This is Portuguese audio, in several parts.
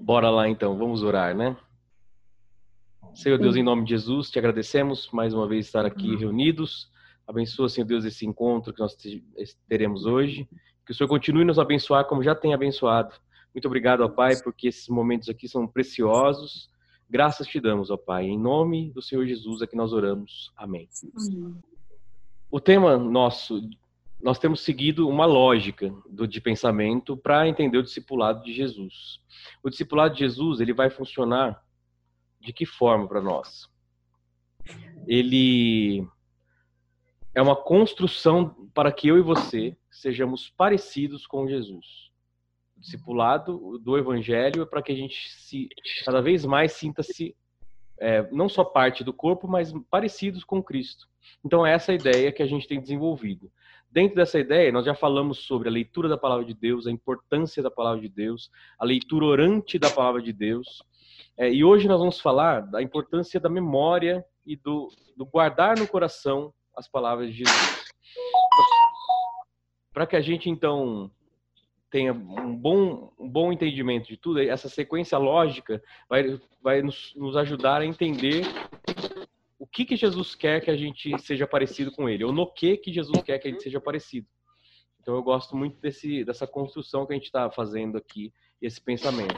Bora lá então, vamos orar, né? Senhor Deus, em nome de Jesus, te agradecemos mais uma vez estar aqui reunidos. Abençoa, Senhor Deus, esse encontro que nós teremos hoje. Que o Senhor continue nos abençoar como já tem abençoado. Muito obrigado, ó Pai, porque esses momentos aqui são preciosos. Graças te damos, ó Pai. Em nome do Senhor Jesus é que nós oramos. Amém. Amém. O tema nosso nós temos seguido uma lógica do, de pensamento para entender o discipulado de Jesus. O discipulado de Jesus ele vai funcionar de que forma para nós? Ele é uma construção para que eu e você sejamos parecidos com Jesus. O discipulado do Evangelho é para que a gente se cada vez mais sinta-se é, não só parte do corpo, mas parecidos com Cristo. Então, essa é a ideia que a gente tem desenvolvido. Dentro dessa ideia, nós já falamos sobre a leitura da palavra de Deus, a importância da palavra de Deus, a leitura orante da palavra de Deus. É, e hoje nós vamos falar da importância da memória e do, do guardar no coração as palavras de Jesus. Para que a gente, então, tenha um bom, um bom entendimento de tudo, essa sequência lógica vai, vai nos, nos ajudar a entender que, que Jesus quer que a gente seja parecido com ele, ou no que que Jesus quer que a gente seja parecido. Então eu gosto muito desse, dessa construção que a gente está fazendo aqui, esse pensamento.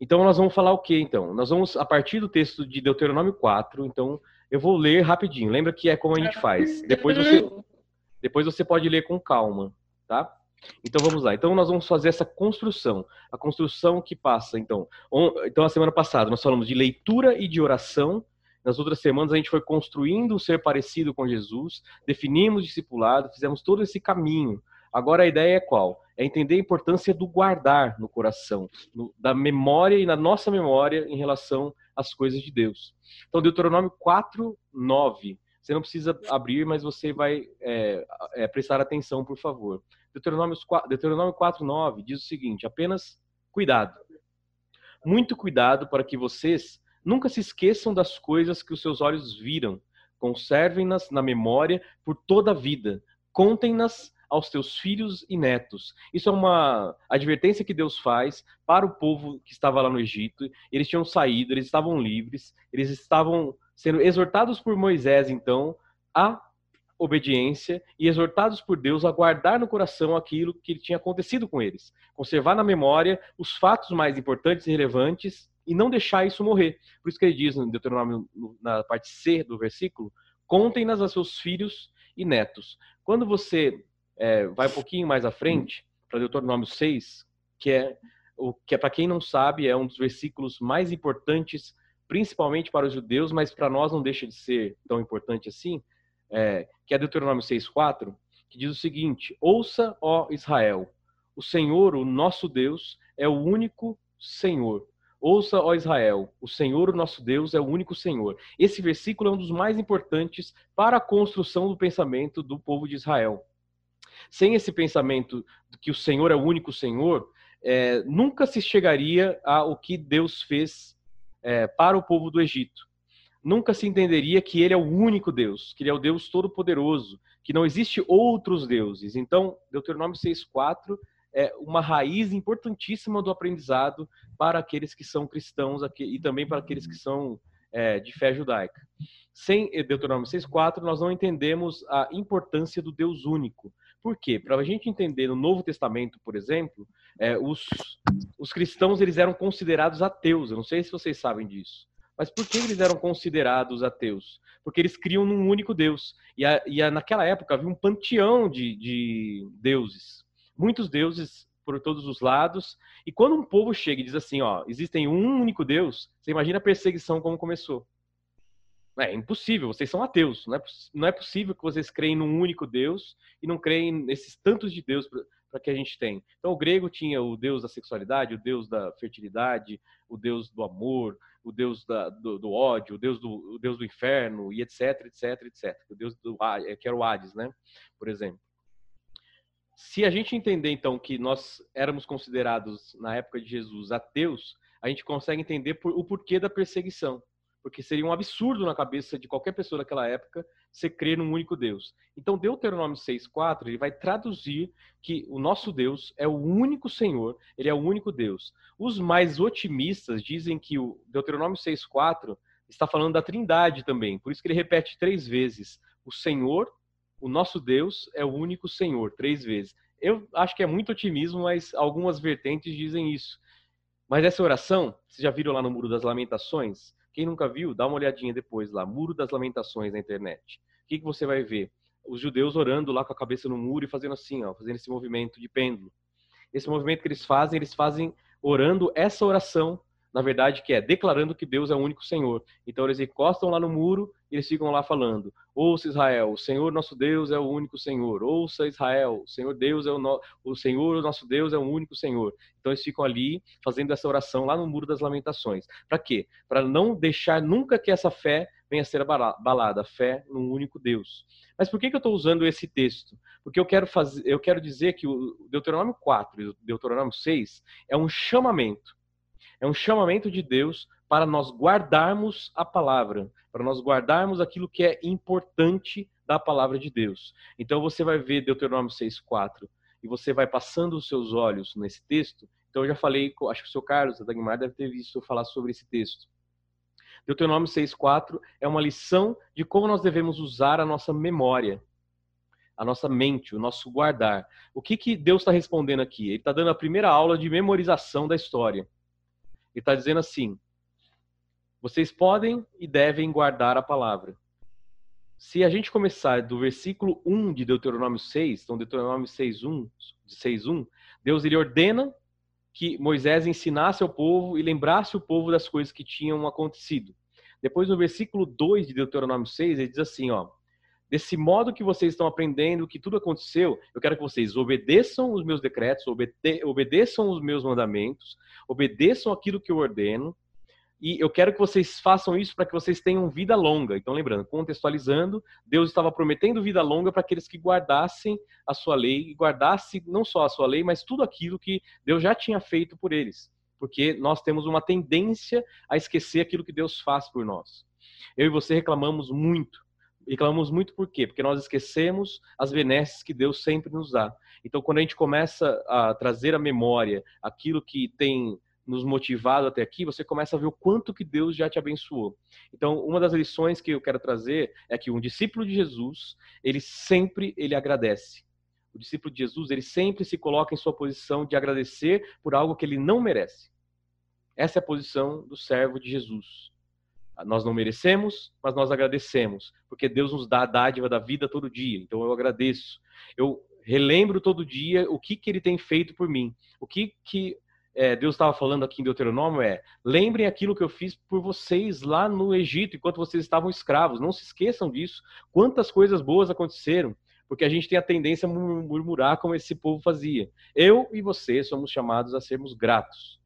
Então nós vamos falar o que então? Nós vamos, a partir do texto de Deuteronômio 4, então eu vou ler rapidinho. Lembra que é como a gente faz. Depois você, depois você pode ler com calma, tá? Então vamos lá. Então nós vamos fazer essa construção, a construção que passa. Então, on, então a semana passada nós falamos de leitura e de oração nas outras semanas a gente foi construindo um ser parecido com Jesus, definimos discipulado, fizemos todo esse caminho. Agora a ideia é qual? É entender a importância do guardar no coração, no, da memória e na nossa memória em relação às coisas de Deus. Então, Deuteronômio 4, 9. Você não precisa abrir, mas você vai é, é, prestar atenção, por favor. Deuteronômio 4, Deuteronômio 4, 9 diz o seguinte: apenas cuidado. Muito cuidado para que vocês Nunca se esqueçam das coisas que os seus olhos viram. Conservem-nas na memória por toda a vida. Contem-nas aos teus filhos e netos. Isso é uma advertência que Deus faz para o povo que estava lá no Egito. Eles tinham saído, eles estavam livres, eles estavam sendo exortados por Moisés, então, a obediência e exortados por Deus a guardar no coração aquilo que tinha acontecido com eles. Conservar na memória os fatos mais importantes e relevantes e não deixar isso morrer. Por isso que ele diz no Deuteronômio, na parte C do versículo, contem-nas a seus filhos e netos. Quando você é, vai um pouquinho mais à frente, para Deuteronômio 6, que é, o que é para quem não sabe, é um dos versículos mais importantes, principalmente para os judeus, mas para nós não deixa de ser tão importante assim, é, que é Deuteronômio 6,4, que diz o seguinte: Ouça, ó Israel, o Senhor, o nosso Deus, é o único Senhor. Ouça, ó Israel, o Senhor, o nosso Deus, é o único Senhor. Esse versículo é um dos mais importantes para a construção do pensamento do povo de Israel. Sem esse pensamento de que o Senhor é o único Senhor, é, nunca se chegaria ao que Deus fez é, para o povo do Egito. Nunca se entenderia que Ele é o único Deus, que Ele é o Deus Todo-Poderoso, que não existe outros deuses. Então, Deuteronômio 6,4 é uma raiz importantíssima do aprendizado para aqueles que são cristãos e também para aqueles que são é, de fé judaica. Sem Deuteronômio 6,4, nós não entendemos a importância do Deus único. Por quê? Para a gente entender no Novo Testamento, por exemplo, é, os, os cristãos eles eram considerados ateus. Eu não sei se vocês sabem disso. Mas por que eles eram considerados ateus? Porque eles criam num único Deus. E, a, e a, naquela época havia um panteão de, de deuses muitos deuses por todos os lados. E quando um povo chega e diz assim, ó, existem um único Deus, você imagina a perseguição como começou. É impossível, vocês são ateus. Não é, não é possível que vocês creem num único Deus e não creem nesses tantos de Deus para que a gente tem. Então, o grego tinha o deus da sexualidade, o deus da fertilidade, o deus do amor, o deus da, do, do, ódio, o deus do, o deus do inferno, e etc, etc, etc. O deus do, que era o Hades, né? Por exemplo. Se a gente entender, então, que nós éramos considerados, na época de Jesus, ateus, a gente consegue entender por, o porquê da perseguição. Porque seria um absurdo na cabeça de qualquer pessoa daquela época você crer num único Deus. Então, Deuteronômio 6,4, ele vai traduzir que o nosso Deus é o único Senhor, ele é o único Deus. Os mais otimistas dizem que o Deuteronômio 6,4 está falando da trindade também, por isso que ele repete três vezes: o Senhor, o nosso Deus, é o único Senhor, três vezes. Eu acho que é muito otimismo, mas algumas vertentes dizem isso. Mas essa oração, vocês já viram lá no Muro das Lamentações? Quem nunca viu, dá uma olhadinha depois lá, Muro das Lamentações na internet. O que, que você vai ver? Os judeus orando lá com a cabeça no muro e fazendo assim, ó, fazendo esse movimento de pêndulo. Esse movimento que eles fazem, eles fazem orando essa oração na verdade, que é declarando que Deus é o único Senhor. Então eles encostam lá no muro e eles ficam lá falando: Ouça Israel, o Senhor nosso Deus é o único Senhor. Ouça Israel, o Senhor Deus é o, no... o Senhor nosso Deus é o único Senhor. Então eles ficam ali fazendo essa oração lá no muro das lamentações. Para quê? Para não deixar nunca que essa fé venha a ser abalada, a fé num único Deus. Mas por que, que eu estou usando esse texto? Porque eu quero fazer, eu quero dizer que o Deuteronômio 4 e o Deuteronômio 6 é um chamamento é um chamamento de Deus para nós guardarmos a palavra, para nós guardarmos aquilo que é importante da palavra de Deus. Então você vai ver Deuteronômio 6:4 e você vai passando os seus olhos nesse texto. Então eu já falei, acho que o seu Carlos, Dagmar deve ter visto eu falar sobre esse texto. Deuteronômio 6:4 é uma lição de como nós devemos usar a nossa memória, a nossa mente, o nosso guardar. O que, que Deus está respondendo aqui? Ele está dando a primeira aula de memorização da história. Ele está dizendo assim: vocês podem e devem guardar a palavra. Se a gente começar do versículo 1 de Deuteronômio 6, então Deuteronômio 6:1, 6:1, Deus ele ordena que Moisés ensinasse ao povo e lembrasse o povo das coisas que tinham acontecido. Depois no versículo 2 de Deuteronômio 6, ele diz assim, ó: Desse modo que vocês estão aprendendo que tudo aconteceu, eu quero que vocês obedeçam os meus decretos, obede obedeçam os meus mandamentos, obedeçam aquilo que eu ordeno, e eu quero que vocês façam isso para que vocês tenham vida longa. Então, lembrando, contextualizando, Deus estava prometendo vida longa para aqueles que guardassem a sua lei, e guardassem não só a sua lei, mas tudo aquilo que Deus já tinha feito por eles. Porque nós temos uma tendência a esquecer aquilo que Deus faz por nós. Eu e você reclamamos muito reclamamos muito por quê? Porque nós esquecemos as benesses que Deus sempre nos dá. Então, quando a gente começa a trazer à memória aquilo que tem nos motivado até aqui, você começa a ver o quanto que Deus já te abençoou. Então, uma das lições que eu quero trazer é que um discípulo de Jesus, ele sempre ele agradece. O discípulo de Jesus, ele sempre se coloca em sua posição de agradecer por algo que ele não merece. Essa é a posição do servo de Jesus. Nós não merecemos, mas nós agradecemos, porque Deus nos dá a dádiva da vida todo dia. Então eu agradeço. Eu relembro todo dia o que, que Ele tem feito por mim. O que, que é, Deus estava falando aqui em Deuteronômio é: lembrem aquilo que eu fiz por vocês lá no Egito, enquanto vocês estavam escravos. Não se esqueçam disso. Quantas coisas boas aconteceram. Porque a gente tem a tendência a murmurar como esse povo fazia. Eu e você somos chamados a sermos gratos.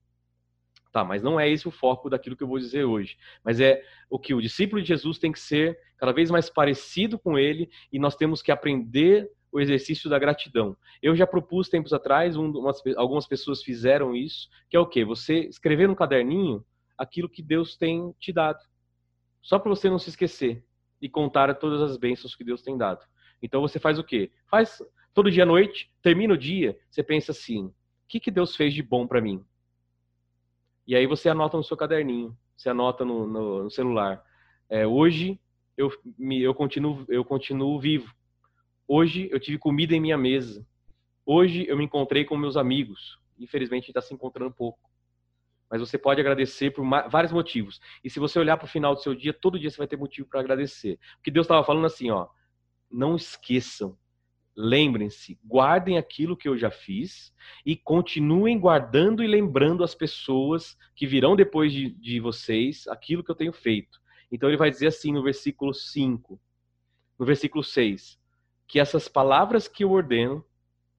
Tá, mas não é esse o foco daquilo que eu vou dizer hoje. Mas é o que o discípulo de Jesus tem que ser cada vez mais parecido com ele e nós temos que aprender o exercício da gratidão. Eu já propus tempos atrás, um, umas, algumas pessoas fizeram isso, que é o quê? Você escrever no caderninho aquilo que Deus tem te dado. Só para você não se esquecer e contar todas as bênçãos que Deus tem dado. Então você faz o quê? Faz todo dia à noite, termina o dia, você pensa assim: o que, que Deus fez de bom para mim? E aí você anota no seu caderninho, você anota no, no, no celular. É, hoje eu, me, eu, continuo, eu continuo vivo. Hoje eu tive comida em minha mesa. Hoje eu me encontrei com meus amigos. Infelizmente está se encontrando pouco. Mas você pode agradecer por vários motivos. E se você olhar para o final do seu dia, todo dia você vai ter motivo para agradecer. Porque Deus estava falando assim, ó, não esqueçam Lembrem-se, guardem aquilo que eu já fiz e continuem guardando e lembrando as pessoas que virão depois de, de vocês aquilo que eu tenho feito. Então ele vai dizer assim no versículo 5, no versículo 6, que essas palavras que eu ordeno,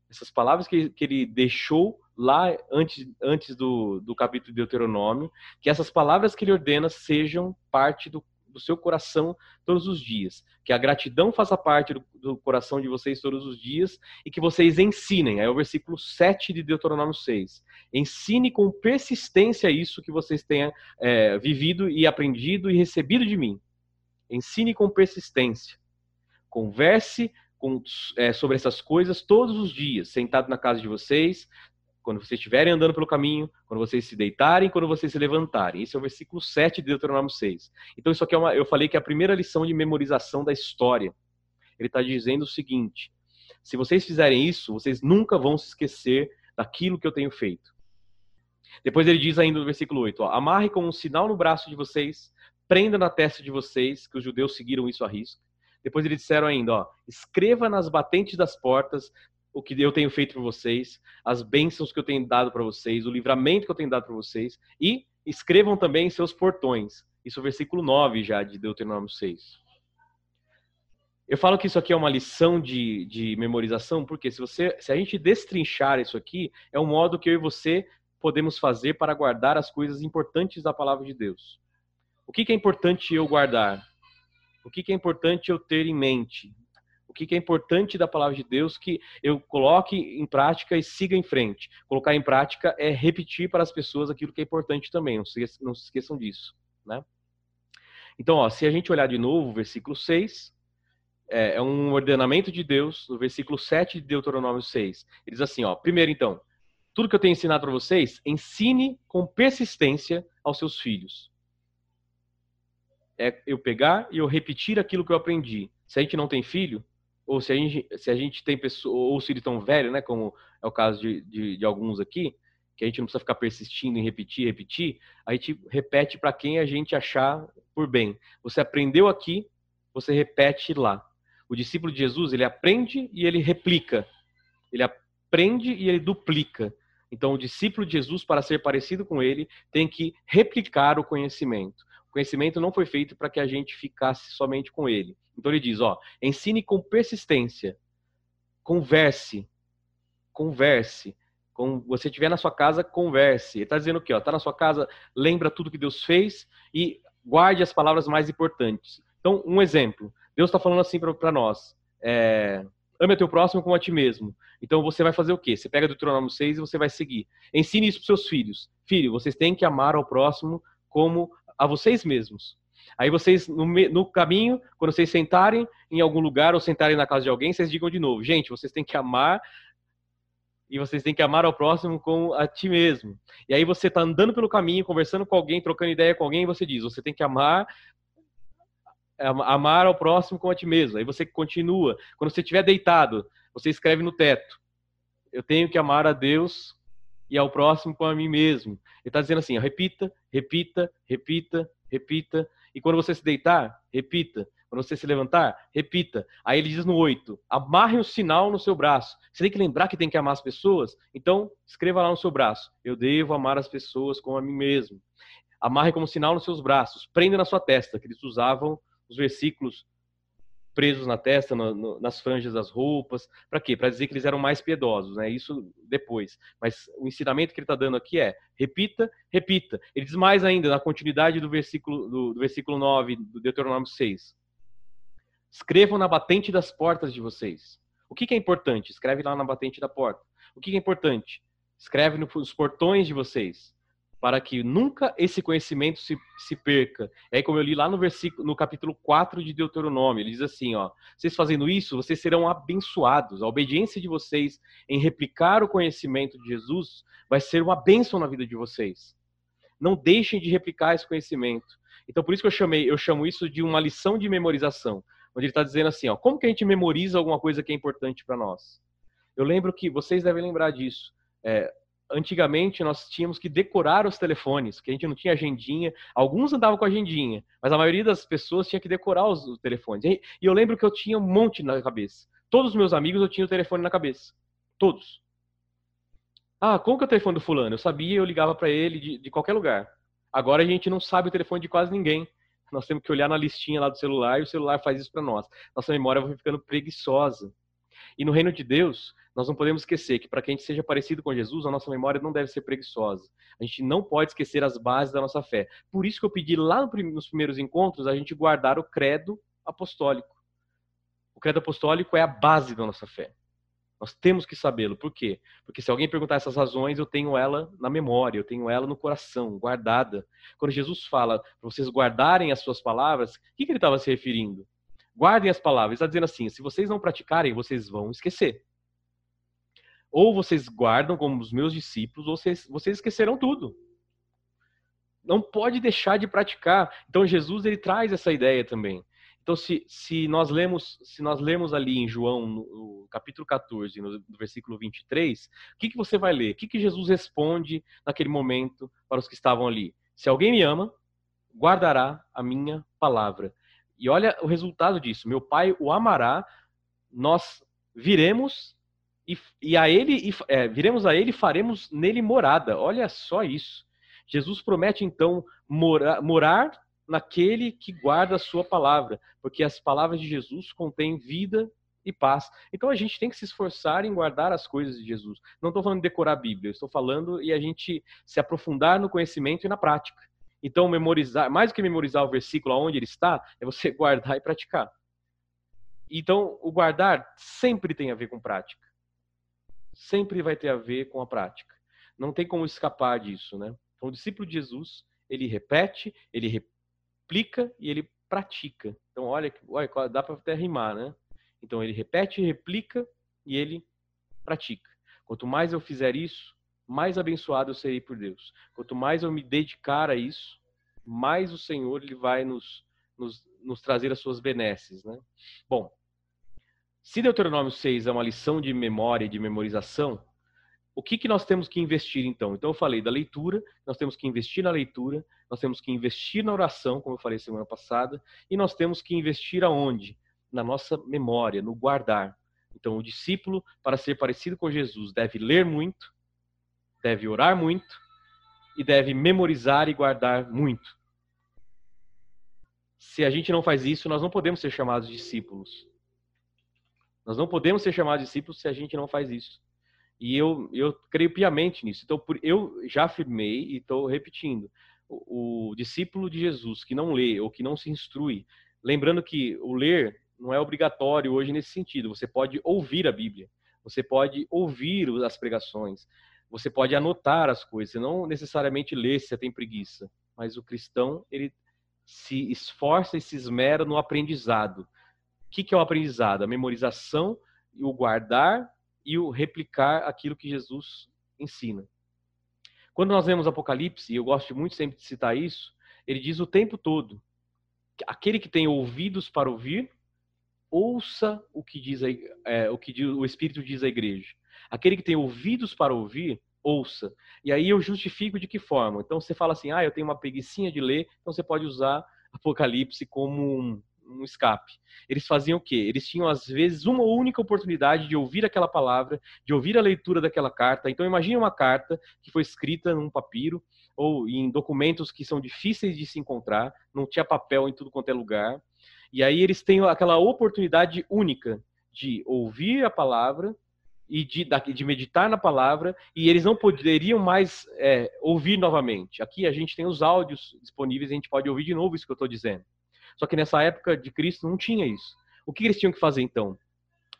essas palavras que, que ele deixou lá antes, antes do, do capítulo de Deuteronômio, que essas palavras que ele ordena sejam parte do, do seu coração todos os dias. Que a gratidão faça parte do, do, coração de vocês todos os dias e que vocês ensinem. É o versículo 7 de Deuteronômio 6. Ensine com persistência isso que vocês tenham é, vivido e aprendido e recebido de mim. Ensine com persistência. Converse com, é, sobre essas coisas todos os dias, sentado na casa de vocês, quando vocês estiverem andando pelo caminho, quando vocês se deitarem, quando vocês se levantarem. Esse é o versículo 7 de Deuteronômio 6. Então, isso aqui é uma, eu falei que é a primeira lição de memorização da história. Ele está dizendo o seguinte: se vocês fizerem isso, vocês nunca vão se esquecer daquilo que eu tenho feito. Depois ele diz ainda no versículo 8: ó, amarre com um sinal no braço de vocês, prenda na testa de vocês, que os judeus seguiram isso a risco. Depois eles disseram ainda, ó, escreva nas batentes das portas o que eu tenho feito por vocês, as bênçãos que eu tenho dado para vocês, o livramento que eu tenho dado para vocês, e escrevam também seus portões. Isso é o versículo 9 já de Deuteronômio 6. Eu falo que isso aqui é uma lição de, de memorização, porque se, você, se a gente destrinchar isso aqui, é um modo que eu e você podemos fazer para guardar as coisas importantes da palavra de Deus. O que, que é importante eu guardar? O que, que é importante eu ter em mente? o que é importante da palavra de Deus que eu coloque em prática e siga em frente. Colocar em prática é repetir para as pessoas aquilo que é importante também, não se, não se esqueçam disso. Né? Então, ó, se a gente olhar de novo o versículo 6, é, é um ordenamento de Deus, no versículo 7 de Deuteronômio 6. Ele diz assim, ó, primeiro então, tudo que eu tenho ensinado para vocês, ensine com persistência aos seus filhos. É eu pegar e eu repetir aquilo que eu aprendi. Se a gente não tem filho, ou se a gente, se a gente tem pessoa, ou se ele tão velho, né, como é o caso de, de, de, alguns aqui, que a gente não precisa ficar persistindo em repetir, repetir, a gente repete para quem a gente achar por bem. Você aprendeu aqui, você repete lá. O discípulo de Jesus, ele aprende e ele replica. Ele aprende e ele duplica. Então, o discípulo de Jesus, para ser parecido com ele, tem que replicar o conhecimento. Conhecimento não foi feito para que a gente ficasse somente com ele. Então ele diz, ó, ensine com persistência, converse, converse. Com você estiver na sua casa, converse. Ele está dizendo o quê? Está na sua casa, lembra tudo que Deus fez e guarde as palavras mais importantes. Então, um exemplo. Deus está falando assim para nós. É, ame o teu próximo como a ti mesmo. Então você vai fazer o quê? Você pega Deuteronômio 6 e você vai seguir. Ensine isso para seus filhos. Filho, vocês têm que amar ao próximo como a vocês mesmos. Aí vocês, no, no, caminho, quando vocês sentarem em algum lugar ou sentarem na casa de alguém, vocês digam de novo, gente, vocês têm que amar e vocês têm que amar ao próximo como a ti mesmo. E aí você está andando pelo caminho, conversando com alguém, trocando ideia com alguém, e você diz, você tem que amar amar ao próximo como a ti mesmo. Aí você continua. Quando você estiver deitado, você escreve no teto, eu tenho que amar a Deus e ao próximo como a mim mesmo. Ele está dizendo assim, repita, repita, repita, repita. E quando você se deitar, repita. Quando você se levantar, repita. Aí ele diz no 8: amarre um sinal no seu braço. Você tem que lembrar que tem que amar as pessoas? Então, escreva lá no seu braço: Eu devo amar as pessoas como a mim mesmo. Amarre como sinal nos seus braços. Prenda na sua testa, que eles usavam os versículos presos na testa, no, no, nas franjas das roupas. Para quê? Para dizer que eles eram mais piedosos, né? Isso depois. Mas o ensinamento que ele está dando aqui é: repita, repita. Ele diz mais ainda, na continuidade do versículo, do, do versículo 9 do Deuteronômio 6. Escrevam na batente das portas de vocês. O que, que é importante? Escreve lá na batente da porta. O que, que é importante? Escreve nos portões de vocês para que nunca esse conhecimento se, se perca. Aí, como eu li lá no versículo, no capítulo 4 de Deuteronômio, ele diz assim, ó, vocês fazendo isso, vocês serão abençoados. A obediência de vocês em replicar o conhecimento de Jesus vai ser uma bênção na vida de vocês. Não deixem de replicar esse conhecimento. Então, por isso que eu chamei, eu chamo isso de uma lição de memorização, onde ele está dizendo assim, ó, como que a gente memoriza alguma coisa que é importante para nós? Eu lembro que vocês devem lembrar disso. É, antigamente nós tínhamos que decorar os telefones, que a gente não tinha agendinha. Alguns andavam com agendinha, mas a maioria das pessoas tinha que decorar os, os telefones. E, eu lembro que eu tinha um monte na cabeça. Todos os meus amigos eu tinha o telefone na cabeça. Todos. Ah, como que é o telefone do fulano? Eu sabia, eu ligava para ele de, de qualquer lugar. Agora a gente não sabe o telefone de quase ninguém. Nós temos que olhar na listinha lá do celular e o celular faz isso para nós. Nossa memória vai ficando preguiçosa. E no reino de Deus, nós não podemos esquecer que para que a gente seja parecido com Jesus, a nossa memória não deve ser preguiçosa. A gente não pode esquecer as bases da nossa fé. Por isso que eu pedi lá nos primeiros encontros a gente guardar o credo apostólico. O credo apostólico é a base da nossa fé. Nós temos que sabê-lo. Por quê? Porque se alguém perguntar essas razões, eu tenho ela na memória, eu tenho ela no coração, guardada. Quando Jesus fala para vocês guardarem as suas palavras, o que, que ele estava se referindo? Guardem as palavras. Está dizendo assim: se vocês não praticarem, vocês vão esquecer. Ou vocês guardam como os meus discípulos, ou vocês, vocês esquecerão tudo. Não pode deixar de praticar. Então Jesus ele traz essa ideia também. Então, se, se, nós lemos, se nós lemos ali em João, no, no capítulo 14, no, no, versículo 23, o que, que você vai ler? O que, que Jesus responde naquele momento para os que estavam ali? Se alguém me ama, guardará a minha palavra. E olha o resultado disso. Meu Pai o amará, nós viremos e, e a ele e, é, viremos a ele e faremos nele morada. Olha só isso. Jesus promete então mora, morar naquele que guarda a sua palavra, porque as palavras de Jesus contêm vida e paz. Então a gente tem que se esforçar em guardar as coisas de Jesus. Não estou falando de decorar a Bíblia, estou falando e a gente se aprofundar no conhecimento e na prática. Então memorizar, mais do que memorizar o versículo aonde ele está, é você guardar e praticar. Então o guardar sempre tem a ver com prática. Sempre vai ter a ver com a prática. Não tem como escapar disso, né? Então o discípulo de Jesus, ele repete, ele repete explica e ele pratica. Então, olha, olha dá para até rimar, né? Então, ele repete, replica e ele pratica. Quanto mais eu fizer isso, mais abençoado eu serei por Deus. Quanto mais eu me dedicar a isso, mais o Senhor ele vai nos, nos, nos trazer as suas benesses, né? Bom, se Deuteronômio 6 é uma lição de memória de memorização, o que, que nós temos que investir então? Então eu falei da leitura, nós temos que investir na leitura, nós temos que investir na oração, como eu falei semana passada, e nós temos que investir aonde? Na nossa memória, no guardar. Então o discípulo, para ser parecido com Jesus, deve ler muito, deve orar muito e deve memorizar e guardar muito. Se a gente não faz isso, nós não podemos ser chamados discípulos. Nós não podemos ser chamados discípulos se a gente não faz isso. E eu, eu creio piamente nisso. Então, eu já afirmei e estou repetindo. O, o, discípulo de Jesus que não lê ou que não se instrui, lembrando que o ler não é obrigatório hoje nesse sentido. Você pode ouvir a Bíblia, você pode ouvir as pregações, você pode anotar as coisas, não necessariamente ler se você tem preguiça. Mas o cristão, ele se esforça e se esmera no aprendizado. O que, é o aprendizado? A memorização o guardar e o replicar aquilo que Jesus ensina. Quando nós vemos Apocalipse, e eu gosto muito sempre de citar isso, ele diz o tempo todo: aquele que tem ouvidos para ouvir, ouça o que diz a, é, o que o Espírito diz à igreja. Aquele que tem ouvidos para ouvir, ouça. E aí eu justifico de que forma. Então você fala assim: ah, eu tenho uma preguiçinha de ler, então você pode usar Apocalipse como um, um escape. Eles faziam o quê? Eles tinham, às vezes, uma única oportunidade de ouvir aquela palavra, de ouvir a leitura daquela carta. Então, imagine uma carta que foi escrita num papiro ou em documentos que são difíceis de se encontrar, não tinha papel em tudo quanto é lugar. E aí eles têm aquela oportunidade única de ouvir a palavra e de, de meditar na palavra, e eles não poderiam mais é, ouvir novamente. Aqui a gente tem os áudios disponíveis, a gente pode ouvir de novo isso que eu estou dizendo. Só que nessa época de Cristo não tinha isso. O que eles tinham que fazer então?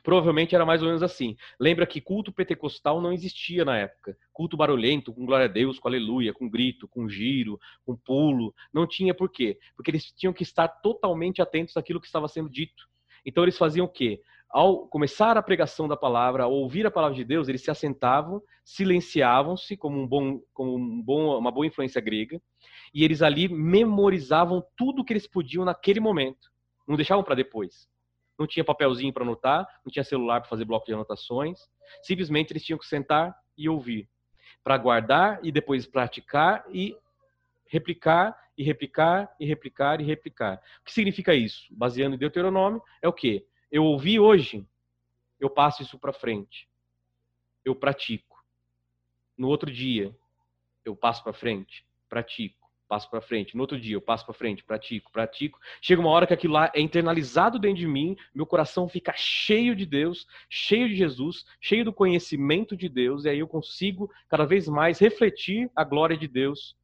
Provavelmente era mais ou menos assim. Lembra que culto pentecostal não existia na época. Culto barulhento, com glória a Deus, com aleluia, com grito, com giro, com pulo. Não tinha por quê? Porque eles tinham que estar totalmente atentos àquilo que estava sendo dito. Então eles faziam o quê? Ao começar a pregação da palavra, ao ouvir a palavra de Deus, eles se assentavam, silenciavam-se como, um bom, como um bom, uma boa influência grega, e eles ali memorizavam tudo que eles podiam naquele momento. Não deixavam para depois. Não tinha papelzinho para anotar, não tinha celular para fazer bloco de anotações. Simplesmente eles tinham que sentar e ouvir, para guardar e depois praticar e replicar e replicar e replicar e replicar. O que significa isso? Baseando em Deuteronômio, é o quê? Eu ouvi hoje, eu passo isso para frente. Eu pratico. No outro dia, eu passo para frente, pratico passo para frente. No outro dia, eu passo para frente, pratico, pratico. Chega uma hora que aquilo lá é internalizado dentro de mim, meu coração fica cheio de Deus, cheio de Jesus, cheio do conhecimento de Deus, e aí eu consigo cada vez mais refletir a glória de Deus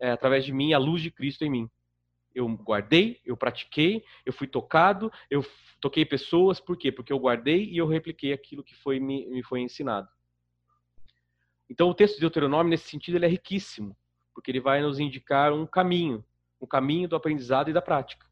é, através de mim, a luz de Cristo em mim. Eu guardei, eu pratiquei, eu fui tocado, eu toquei pessoas, por quê? Porque eu guardei e eu repliquei aquilo que foi, me, me foi ensinado. Então o texto de Deuteronômio, nesse sentido, ele é riquíssimo porque ele vai nos indicar um caminho, um caminho do aprendizado e da prática.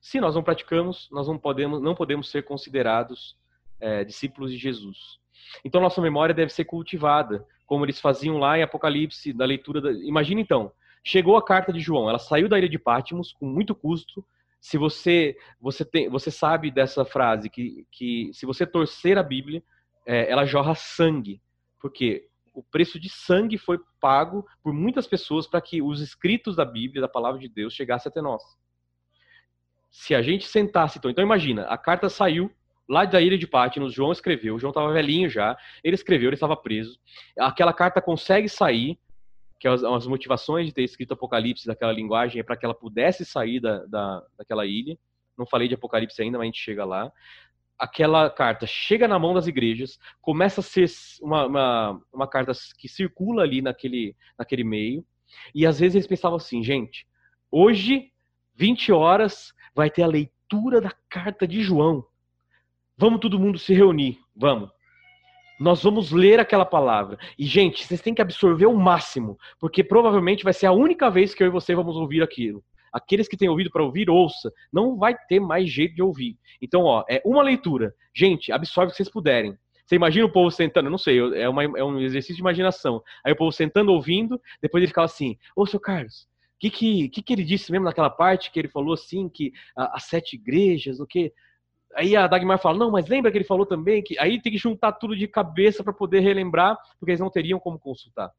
Se nós não praticamos, nós não podemos, não podemos ser considerados é, discípulos de Jesus. Então nossa memória deve ser cultivada, como eles faziam lá em Apocalipse, da leitura. Da... Imagina então, chegou a carta de João, ela saiu da ilha de Pátimos com muito custo. Se você você tem, você sabe dessa frase que, que se você torcer a Bíblia, é, ela jorra sangue, porque o preço de sangue foi pago por muitas pessoas para que os escritos da Bíblia, da palavra de Deus, chegassem até nós. Se a gente sentasse, então, então imagina, a carta saiu lá da ilha de Patmos, João escreveu, João estava velhinho já, ele escreveu, ele estava preso. Aquela carta consegue sair, que as, as motivações de ter escrito Apocalipse daquela linguagem é para que ela pudesse sair da, da, daquela ilha. Não falei de Apocalipse ainda, mas a gente chega lá aquela carta chega na mão das igrejas, começa a ser uma, uma, uma, carta que circula ali naquele, naquele meio, e às vezes eles pensavam assim, gente, hoje, 20 horas, vai ter a leitura da carta de João. Vamos todo mundo se reunir, vamos. Nós vamos ler aquela palavra. E, gente, vocês têm que absorver o máximo, porque provavelmente vai ser a única vez que eu e você vamos ouvir aquilo. Aqueles que têm ouvido para ouvir, ouça. Não vai ter mais jeito de ouvir. Então, ó, é uma leitura. Gente, absorve o que vocês puderem. Você imagina o povo sentando, não sei, é, uma, é um exercício de imaginação. Aí o povo sentando, ouvindo, depois ele ficava assim, ô, seu Carlos, o que, que, que, que ele disse mesmo naquela parte que ele falou assim, que as sete igrejas, o que... Aí a Dagmar fala, não, mas lembra que ele falou também que... Aí tem que juntar tudo de cabeça para poder relembrar, porque eles não teriam como consultar.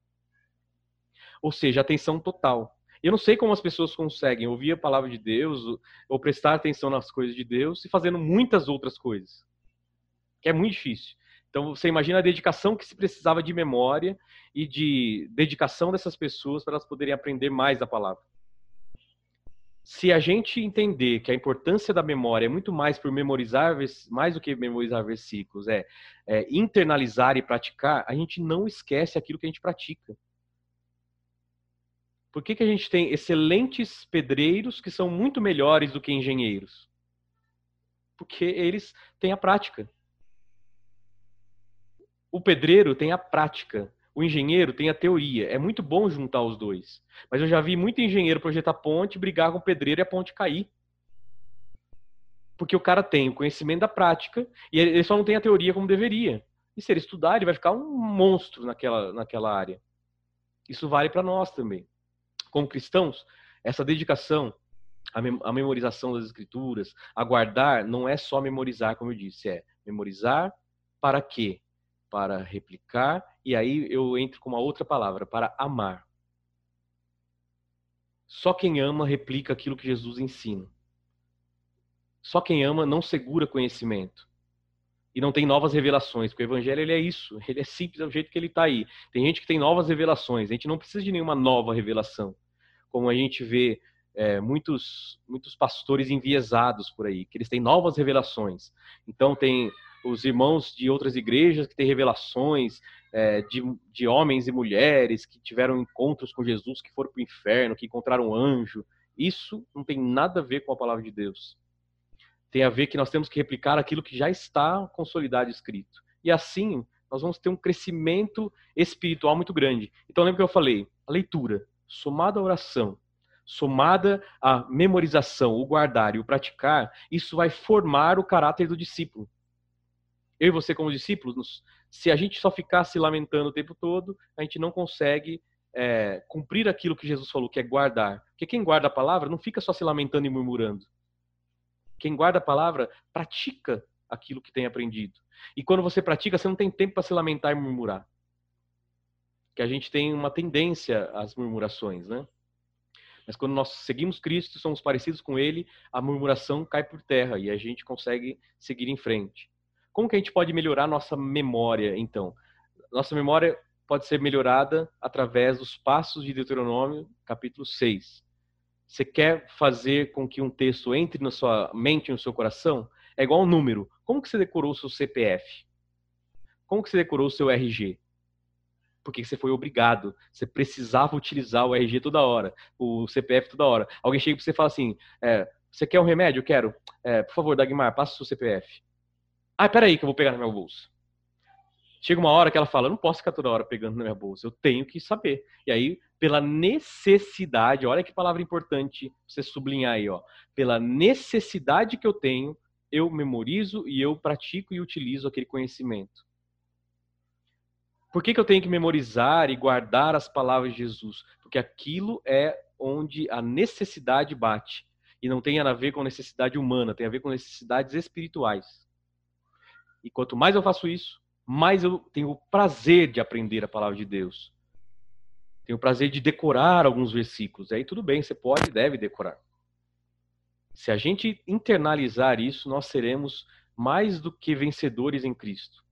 Ou seja, atenção total. Eu não sei como as pessoas conseguem ouvir a palavra de Deus ou prestar atenção nas coisas de Deus e fazendo muitas outras coisas. Que é muito difícil. Então você imagina a dedicação que se precisava de memória e de dedicação dessas pessoas para elas poderem aprender mais da palavra. Se a gente entender que a importância da memória é muito mais por memorizar, mais do que memorizar versículos, é, é internalizar e praticar, a gente não esquece aquilo que a gente pratica. Por que, que a gente tem excelentes pedreiros que são muito melhores do que engenheiros? Porque eles têm a prática. O pedreiro tem a prática, o engenheiro tem a teoria. É muito bom juntar os dois. Mas eu já vi muito engenheiro projetar ponte, brigar com o pedreiro e a ponte cair. Porque o cara tem o conhecimento da prática e ele só não tem a teoria como deveria. E se ele estudar, ele vai ficar um monstro naquela, naquela área. Isso vale para nós também como cristãos, essa dedicação à, à memorização das escrituras, a guardar, não é só memorizar, como eu disse, é memorizar para quê? Para replicar, e aí eu entro com uma outra palavra, para amar. Só quem ama replica aquilo que Jesus ensina. Só quem ama não segura conhecimento e não tem novas revelações, porque o evangelho ele é isso, ele é simples do jeito que ele está aí. Tem gente que tem novas revelações, a gente não precisa de nenhuma nova revelação como a gente vê é, muitos, muitos pastores enviesados por aí, que eles têm novas revelações. Então, tem os irmãos de outras igrejas que têm revelações é, de, de homens e mulheres que tiveram encontros com Jesus, que foram para o inferno, que encontraram um anjo. Isso não tem nada a ver com a palavra de Deus. Tem a ver que nós temos que replicar aquilo que já está consolidado escrito. E assim, nós vamos ter um crescimento espiritual muito grande. Então, lembra que eu falei? A leitura somada à oração, somada à memorização, o guardar e o praticar, isso vai formar o caráter do discípulo. Eu e você, como discípulos, se a gente só ficar se lamentando o tempo todo, a gente não consegue é, cumprir aquilo que Jesus falou, que é guardar. Porque quem guarda a palavra não fica só se lamentando e murmurando. Quem guarda a palavra pratica aquilo que tem aprendido. E quando você pratica, você não tem tempo para se lamentar e murmurar que a gente tem uma tendência às murmurações, né? Mas quando nós seguimos Cristo, somos parecidos com Ele, a murmuração cai por terra e a gente consegue seguir em frente. Como que a gente pode melhorar nossa memória, então? Nossa memória pode ser melhorada através dos passos de Deuteronômio, capítulo 6. Você quer fazer com que um texto entre na sua mente, no seu coração? É igual um número. Como que você decorou o seu CPF? Como que você decorou o seu RG? Porque você foi obrigado. Você precisava utilizar o RG toda hora, o CPF toda hora. Alguém chega para você e fala assim: é, você quer um remédio? Eu quero. É, por favor, Dagmar, passa o seu CPF. Ah, peraí que eu vou pegar na minha bolsa. Chega uma hora que ela fala, eu não posso ficar toda hora pegando na minha bolsa, eu tenho que saber. E aí, pela necessidade, olha que palavra importante você sublinhar aí, ó. Pela necessidade que eu tenho, eu memorizo e eu pratico e utilizo aquele conhecimento. Por que, que eu tenho que memorizar e guardar as palavras de Jesus? Porque aquilo é onde a necessidade bate. E não tem a ver com necessidade humana, tem a ver com necessidades espirituais. E quanto mais eu faço isso, mais eu tenho o prazer de aprender a palavra de Deus. Tenho o prazer de decorar alguns versículos. Aí tudo bem, você pode e deve decorar. Se a gente internalizar isso, nós seremos mais do que vencedores em Cristo.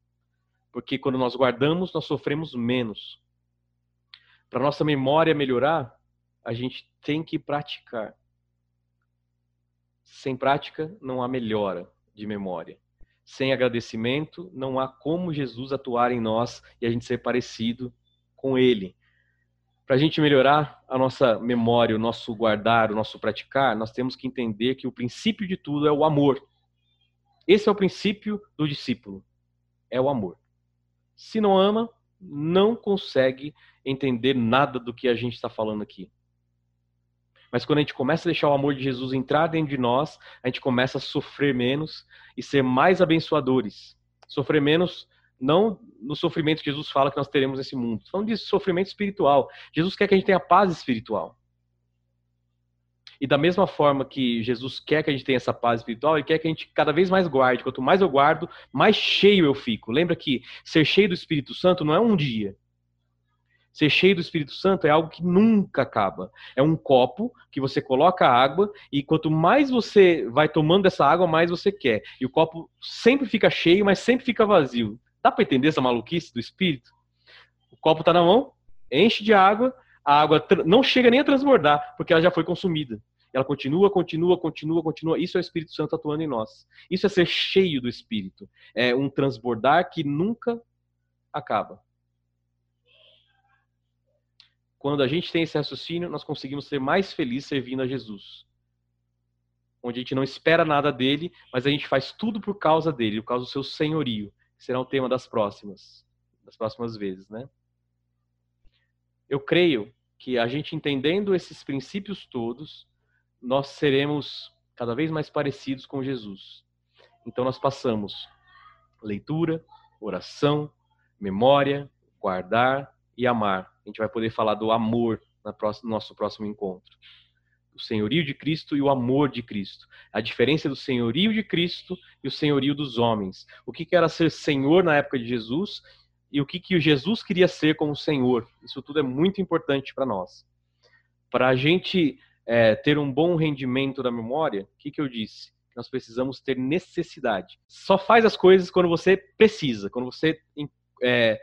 Porque quando nós guardamos, nós sofremos menos. Para nossa memória melhorar, a gente tem que praticar. Sem prática, não há melhora de memória. Sem agradecimento, não há como Jesus atuar em nós e a gente ser parecido com Ele. Para a gente melhorar a nossa memória, o nosso guardar, o nosso praticar, nós temos que entender que o princípio de tudo é o amor. Esse é o princípio do discípulo, é o amor. Se não ama, não consegue entender nada do que a gente está falando aqui. Mas quando a gente começa a deixar o amor de Jesus entrar dentro de nós, a gente começa a sofrer menos e ser mais abençoadores. Sofrer menos, não no sofrimento que Jesus fala que nós teremos nesse mundo. Falando de sofrimento espiritual. Jesus quer que a gente tenha paz espiritual. E da mesma forma que Jesus quer que a gente tenha essa paz espiritual, ele quer que a gente cada vez mais guarde. Quanto mais eu guardo, mais cheio eu fico. Lembra que ser cheio do Espírito Santo não é um dia. Ser cheio do Espírito Santo é algo que nunca acaba. É um copo que você coloca água e quanto mais você vai tomando essa água, mais você quer. E o copo sempre fica cheio, mas sempre fica vazio. Dá para entender essa maluquice do Espírito? O copo está na mão, enche de água, a água não chega nem a transbordar, porque ela já foi consumida. Ela continua, continua, continua, continua. Isso é o Espírito Santo atuando em nós. Isso é ser cheio do Espírito. É um transbordar que nunca acaba. Quando a gente tem esse raciocínio, nós conseguimos ser mais felizes servindo a Jesus. Onde a gente não espera nada dele, mas a gente faz tudo por causa dele, por causa do seu senhorio. Que será o tema das próximas, das próximas vezes, né? Eu creio que a gente entendendo esses princípios todos, nós seremos cada vez mais parecidos com Jesus. Então nós passamos leitura, oração, memória, guardar e amar. A gente vai poder falar do amor no nosso próximo encontro. O senhorio de Cristo e o amor de Cristo. A diferença do senhorio de Cristo e o senhorio dos homens. O que era ser senhor na época de Jesus e o que, que Jesus queria ser como Senhor. Isso tudo é muito importante para nós. Para a gente é, ter um bom rendimento da memória, o que, que eu disse? Nós precisamos ter necessidade. Só faz as coisas quando você precisa, quando você é,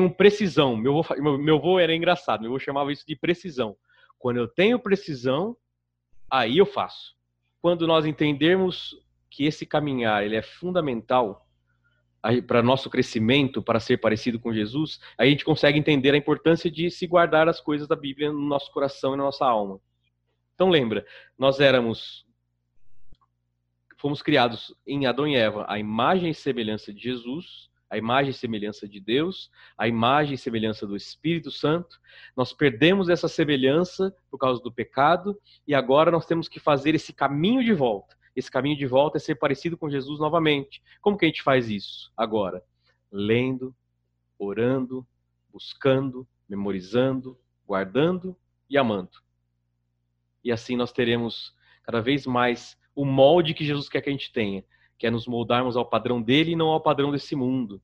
um precisão. Meu avô, meu, avô era engraçado, meu avô chamava isso de precisão. Quando eu tenho precisão, aí eu faço. Quando nós entendermos que esse caminhar ele é fundamental para nosso crescimento, para ser parecido com Jesus, a gente consegue entender a importância de se guardar as coisas da Bíblia no nosso coração e na nossa alma. Então lembra, nós éramos fomos criados em Adão e Eva a imagem e semelhança de Jesus, a imagem e semelhança de Deus, a imagem e semelhança do Espírito Santo. Nós perdemos essa semelhança por causa do pecado e agora nós temos que fazer esse caminho de volta. Esse caminho de volta é ser parecido com Jesus novamente. Como que a gente faz isso agora? Lendo, orando, buscando, memorizando, guardando e amando. E assim nós teremos cada vez mais o molde que Jesus quer que a gente tenha, que é nos moldarmos ao padrão dele e não ao padrão desse mundo.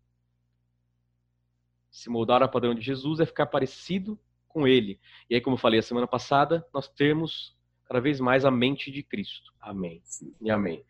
Se moldar ao padrão de Jesus é ficar parecido com ele. E aí, como eu falei a semana passada, nós temos cada vez mais a mente de Cristo. Amém. E amém.